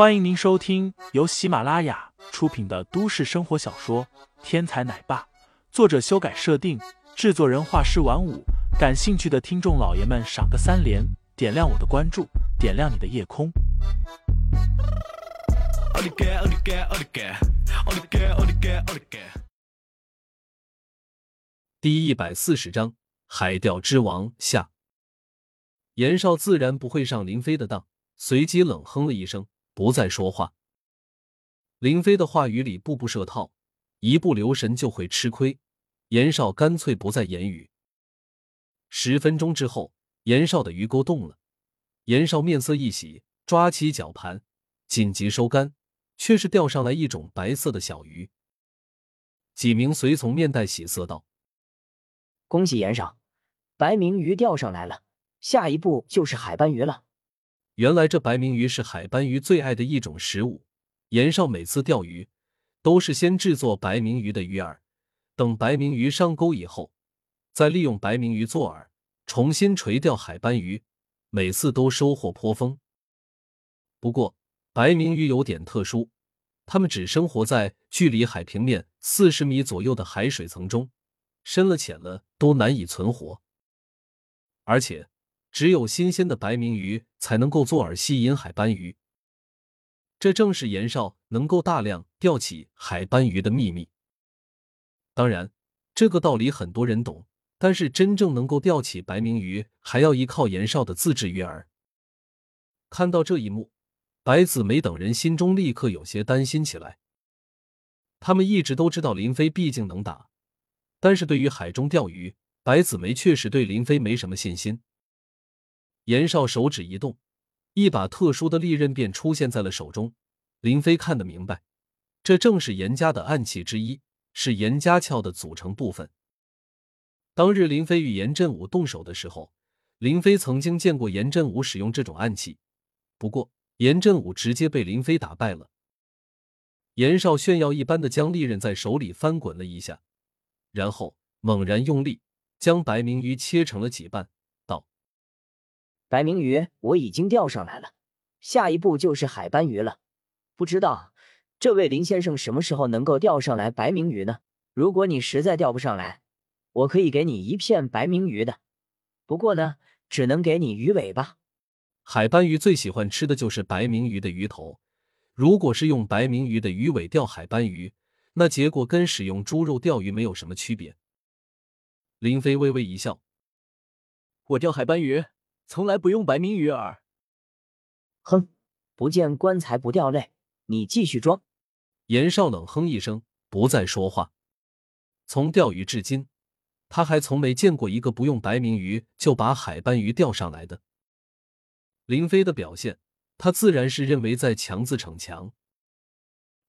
欢迎您收听由喜马拉雅出品的都市生活小说《天才奶爸》，作者修改设定，制作人画师晚舞。感兴趣的听众老爷们，赏个三连，点亮我的关注，点亮你的夜空。第一百四十章：海钓之王下。严少自然不会上林飞的当，随即冷哼了一声。不再说话。林飞的话语里步步设套，一不留神就会吃亏。严少干脆不再言语。十分钟之后，严少的鱼钩动了。严少面色一喜，抓起绞盘，紧急收竿，却是钓上来一种白色的小鱼。几名随从面带喜色道：“恭喜严少，白明鱼钓上来了，下一步就是海斑鱼了。”原来这白明鱼是海斑鱼最爱的一种食物。严少每次钓鱼，都是先制作白明鱼的鱼饵，等白明鱼上钩以后，再利用白明鱼做饵，重新垂钓海斑鱼，每次都收获颇丰。不过，白明鱼有点特殊，它们只生活在距离海平面四十米左右的海水层中，深了浅了都难以存活，而且。只有新鲜的白明鱼才能够做饵吸引海斑鱼，这正是严少能够大量钓起海斑鱼的秘密。当然，这个道理很多人懂，但是真正能够钓起白明鱼，还要依靠严少的自制鱼饵。看到这一幕，白子梅等人心中立刻有些担心起来。他们一直都知道林飞毕竟能打，但是对于海中钓鱼，白子梅确实对林飞没什么信心。严少手指一动，一把特殊的利刃便出现在了手中。林飞看得明白，这正是严家的暗器之一，是严家鞘的组成部分。当日林飞与严振武动手的时候，林飞曾经见过严振武使用这种暗器，不过严振武直接被林飞打败了。严少炫耀一般的将利刃在手里翻滚了一下，然后猛然用力将白明鱼切成了几半。白明鱼我已经钓上来了，下一步就是海斑鱼了。不知道这位林先生什么时候能够钓上来白明鱼呢？如果你实在钓不上来，我可以给你一片白明鱼的。不过呢，只能给你鱼尾巴。海斑鱼最喜欢吃的就是白明鱼的鱼头。如果是用白明鱼的鱼尾钓海斑鱼，那结果跟使用猪肉钓鱼没有什么区别。林飞微微一笑：“我钓海斑鱼。”从来不用白明鱼饵。哼，不见棺材不掉泪，你继续装。严少冷哼一声，不再说话。从钓鱼至今，他还从没见过一个不用白明鱼就把海斑鱼钓上来的。林飞的表现，他自然是认为在强自逞强。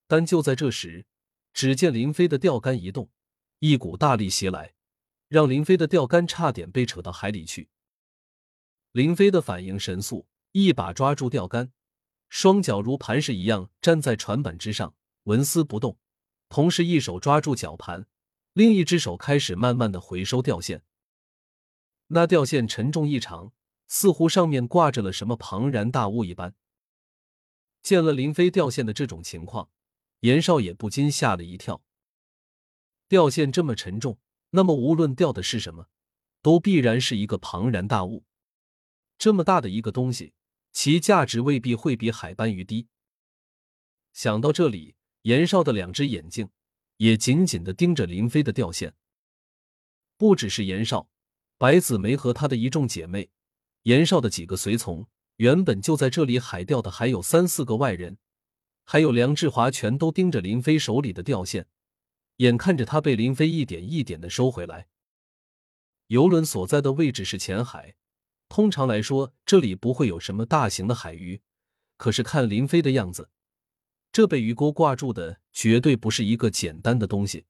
但就在这时，只见林飞的钓竿一动，一股大力袭来，让林飞的钓竿差点被扯到海里去。林飞的反应神速，一把抓住钓竿，双脚如磐石一样站在船板之上，纹丝不动。同时，一手抓住绞盘，另一只手开始慢慢的回收钓线。那钓线沉重异常，似乎上面挂着了什么庞然大物一般。见了林飞钓线的这种情况，严少也不禁吓了一跳。钓线这么沉重，那么无论钓的是什么，都必然是一个庞然大物。这么大的一个东西，其价值未必会比海斑鱼低。想到这里，严少的两只眼睛也紧紧的盯着林飞的钓线。不只是严少，白子梅和她的一众姐妹，严少的几个随从，原本就在这里海钓的还有三四个外人，还有梁志华，全都盯着林飞手里的钓线，眼看着他被林飞一点一点的收回来。游轮所在的位置是浅海。通常来说，这里不会有什么大型的海鱼。可是看林飞的样子，这被鱼钩挂住的绝对不是一个简单的东西。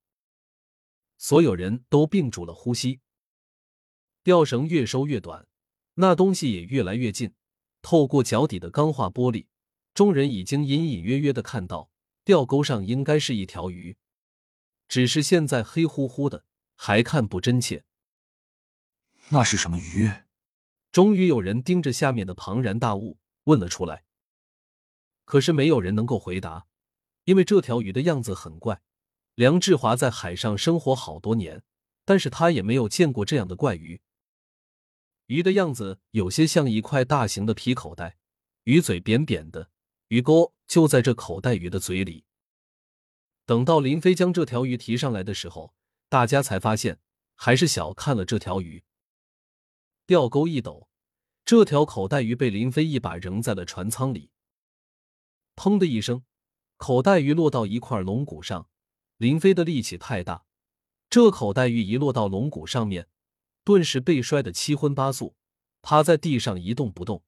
所有人都屏住了呼吸。钓绳越收越短，那东西也越来越近。透过脚底的钢化玻璃，众人已经隐隐约约的看到钓钩上应该是一条鱼，只是现在黑乎乎的，还看不真切。那是什么鱼？终于有人盯着下面的庞然大物问了出来。可是没有人能够回答，因为这条鱼的样子很怪。梁志华在海上生活好多年，但是他也没有见过这样的怪鱼。鱼的样子有些像一块大型的皮口袋，鱼嘴扁扁的，鱼钩就在这口袋鱼的嘴里。等到林飞将这条鱼提上来的时候，大家才发现还是小看了这条鱼。钓钩一抖，这条口袋鱼被林飞一把扔在了船舱里。砰的一声，口袋鱼落到一块龙骨上。林飞的力气太大，这口袋鱼一落到龙骨上面，顿时被摔得七荤八素，趴在地上一动不动。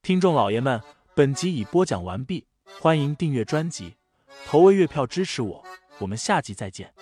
听众老爷们，本集已播讲完毕，欢迎订阅专辑，投喂月票支持我，我们下集再见。